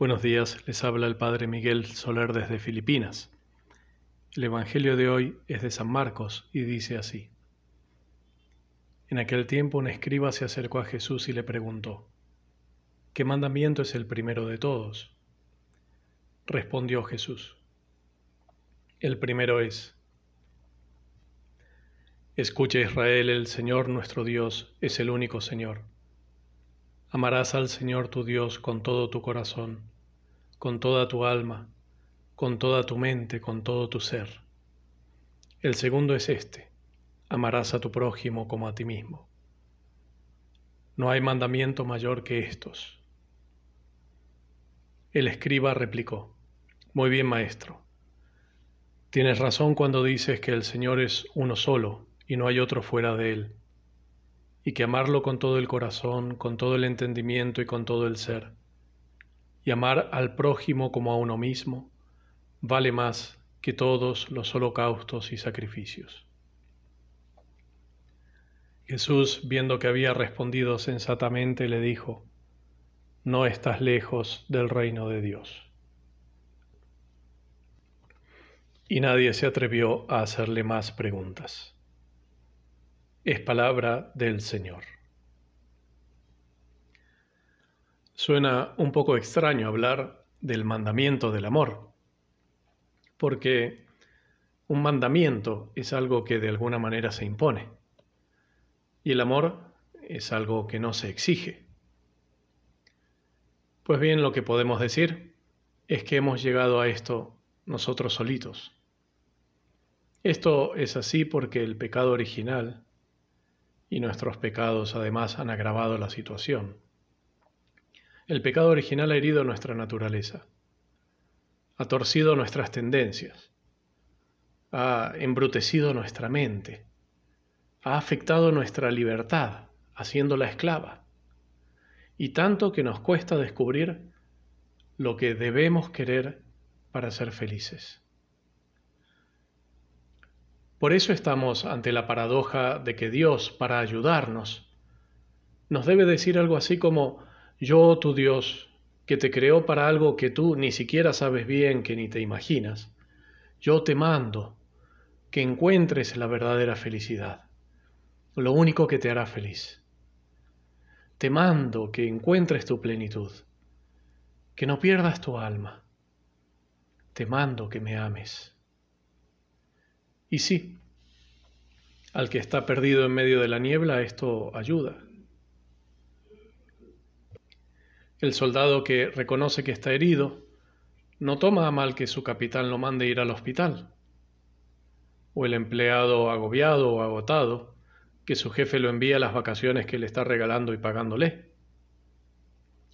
Buenos días, les habla el Padre Miguel Soler desde Filipinas. El Evangelio de hoy es de San Marcos y dice así. En aquel tiempo un escriba se acercó a Jesús y le preguntó, ¿qué mandamiento es el primero de todos? Respondió Jesús, el primero es, Escucha Israel, el Señor nuestro Dios es el único Señor. Amarás al Señor tu Dios con todo tu corazón, con toda tu alma, con toda tu mente, con todo tu ser. El segundo es este, amarás a tu prójimo como a ti mismo. No hay mandamiento mayor que estos. El escriba replicó, Muy bien, maestro. Tienes razón cuando dices que el Señor es uno solo y no hay otro fuera de él y que amarlo con todo el corazón, con todo el entendimiento y con todo el ser, y amar al prójimo como a uno mismo, vale más que todos los holocaustos y sacrificios. Jesús, viendo que había respondido sensatamente, le dijo, No estás lejos del reino de Dios. Y nadie se atrevió a hacerle más preguntas es palabra del Señor. Suena un poco extraño hablar del mandamiento del amor, porque un mandamiento es algo que de alguna manera se impone y el amor es algo que no se exige. Pues bien, lo que podemos decir es que hemos llegado a esto nosotros solitos. Esto es así porque el pecado original y nuestros pecados además han agravado la situación. El pecado original ha herido nuestra naturaleza, ha torcido nuestras tendencias, ha embrutecido nuestra mente, ha afectado nuestra libertad, haciéndola esclava, y tanto que nos cuesta descubrir lo que debemos querer para ser felices. Por eso estamos ante la paradoja de que Dios, para ayudarnos, nos debe decir algo así como, yo, tu Dios, que te creó para algo que tú ni siquiera sabes bien, que ni te imaginas, yo te mando que encuentres la verdadera felicidad, lo único que te hará feliz. Te mando que encuentres tu plenitud, que no pierdas tu alma. Te mando que me ames. Y sí, al que está perdido en medio de la niebla esto ayuda. El soldado que reconoce que está herido no toma a mal que su capitán lo mande ir al hospital. O el empleado agobiado o agotado que su jefe lo envía a las vacaciones que le está regalando y pagándole.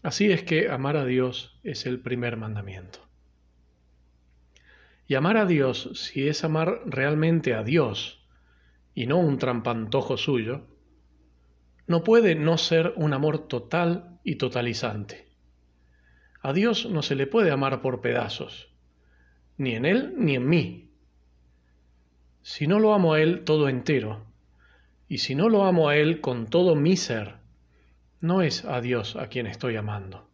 Así es que amar a Dios es el primer mandamiento. Y amar a Dios, si es amar realmente a Dios y no un trampantojo suyo, no puede no ser un amor total y totalizante. A Dios no se le puede amar por pedazos, ni en Él ni en mí. Si no lo amo a Él todo entero, y si no lo amo a Él con todo mi ser, no es a Dios a quien estoy amando.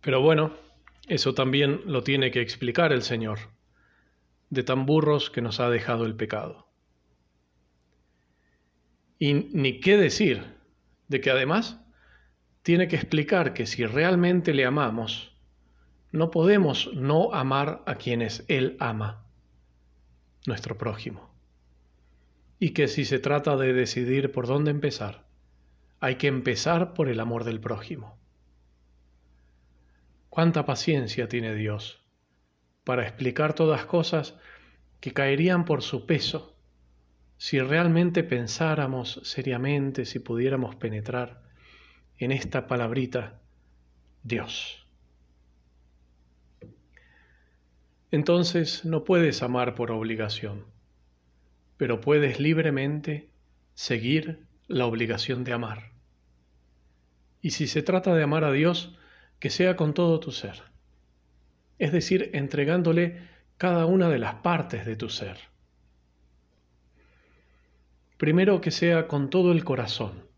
Pero bueno, eso también lo tiene que explicar el Señor, de tan burros que nos ha dejado el pecado. Y ni qué decir de que además tiene que explicar que si realmente le amamos, no podemos no amar a quienes Él ama, nuestro prójimo. Y que si se trata de decidir por dónde empezar, hay que empezar por el amor del prójimo. Cuánta paciencia tiene Dios para explicar todas cosas que caerían por su peso si realmente pensáramos seriamente, si pudiéramos penetrar en esta palabrita Dios. Entonces no puedes amar por obligación, pero puedes libremente seguir la obligación de amar. Y si se trata de amar a Dios, que sea con todo tu ser, es decir, entregándole cada una de las partes de tu ser. Primero que sea con todo el corazón,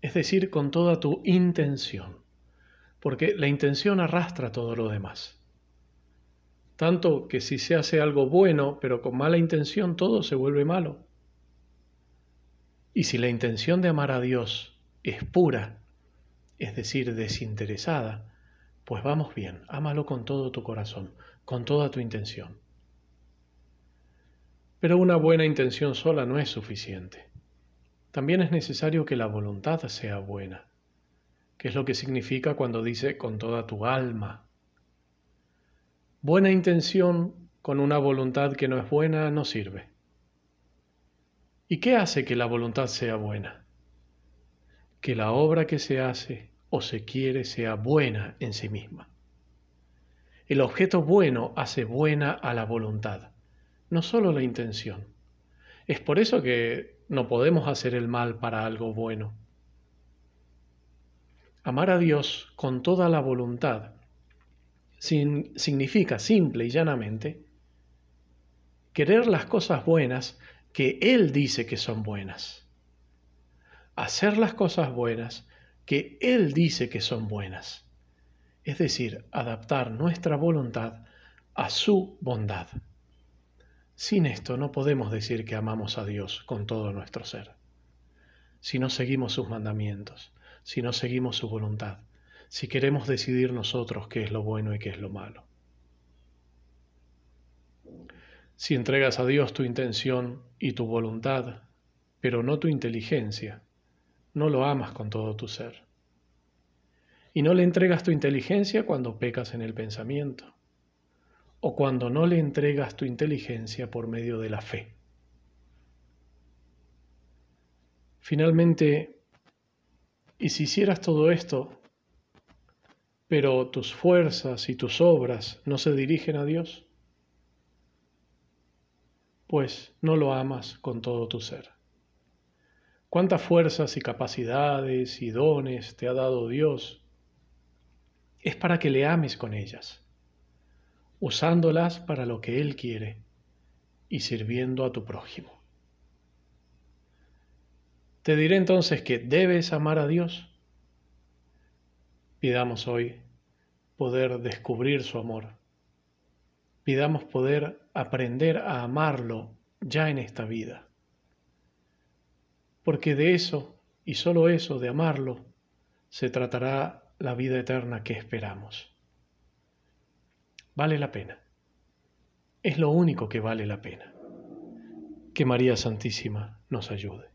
es decir, con toda tu intención, porque la intención arrastra todo lo demás. Tanto que si se hace algo bueno, pero con mala intención, todo se vuelve malo. Y si la intención de amar a Dios es pura, es decir, desinteresada, pues vamos bien, ámalo con todo tu corazón, con toda tu intención. Pero una buena intención sola no es suficiente. También es necesario que la voluntad sea buena, que es lo que significa cuando dice con toda tu alma. Buena intención con una voluntad que no es buena no sirve. ¿Y qué hace que la voluntad sea buena? Que la obra que se hace o se quiere sea buena en sí misma. El objeto bueno hace buena a la voluntad, no solo la intención. Es por eso que no podemos hacer el mal para algo bueno. Amar a Dios con toda la voluntad significa simple y llanamente querer las cosas buenas que Él dice que son buenas. Hacer las cosas buenas que Él dice que son buenas. Es decir, adaptar nuestra voluntad a su bondad. Sin esto no podemos decir que amamos a Dios con todo nuestro ser. Si no seguimos sus mandamientos, si no seguimos su voluntad, si queremos decidir nosotros qué es lo bueno y qué es lo malo. Si entregas a Dios tu intención y tu voluntad, pero no tu inteligencia, no lo amas con todo tu ser. Y no le entregas tu inteligencia cuando pecas en el pensamiento, o cuando no le entregas tu inteligencia por medio de la fe. Finalmente, y si hicieras todo esto, pero tus fuerzas y tus obras no se dirigen a Dios, pues no lo amas con todo tu ser. ¿Cuántas fuerzas y capacidades y dones te ha dado Dios? Es para que le ames con ellas, usándolas para lo que Él quiere y sirviendo a tu prójimo. Te diré entonces que debes amar a Dios. Pidamos hoy poder descubrir su amor pidamos poder aprender a amarlo ya en esta vida. Porque de eso, y solo eso, de amarlo, se tratará la vida eterna que esperamos. Vale la pena. Es lo único que vale la pena. Que María Santísima nos ayude.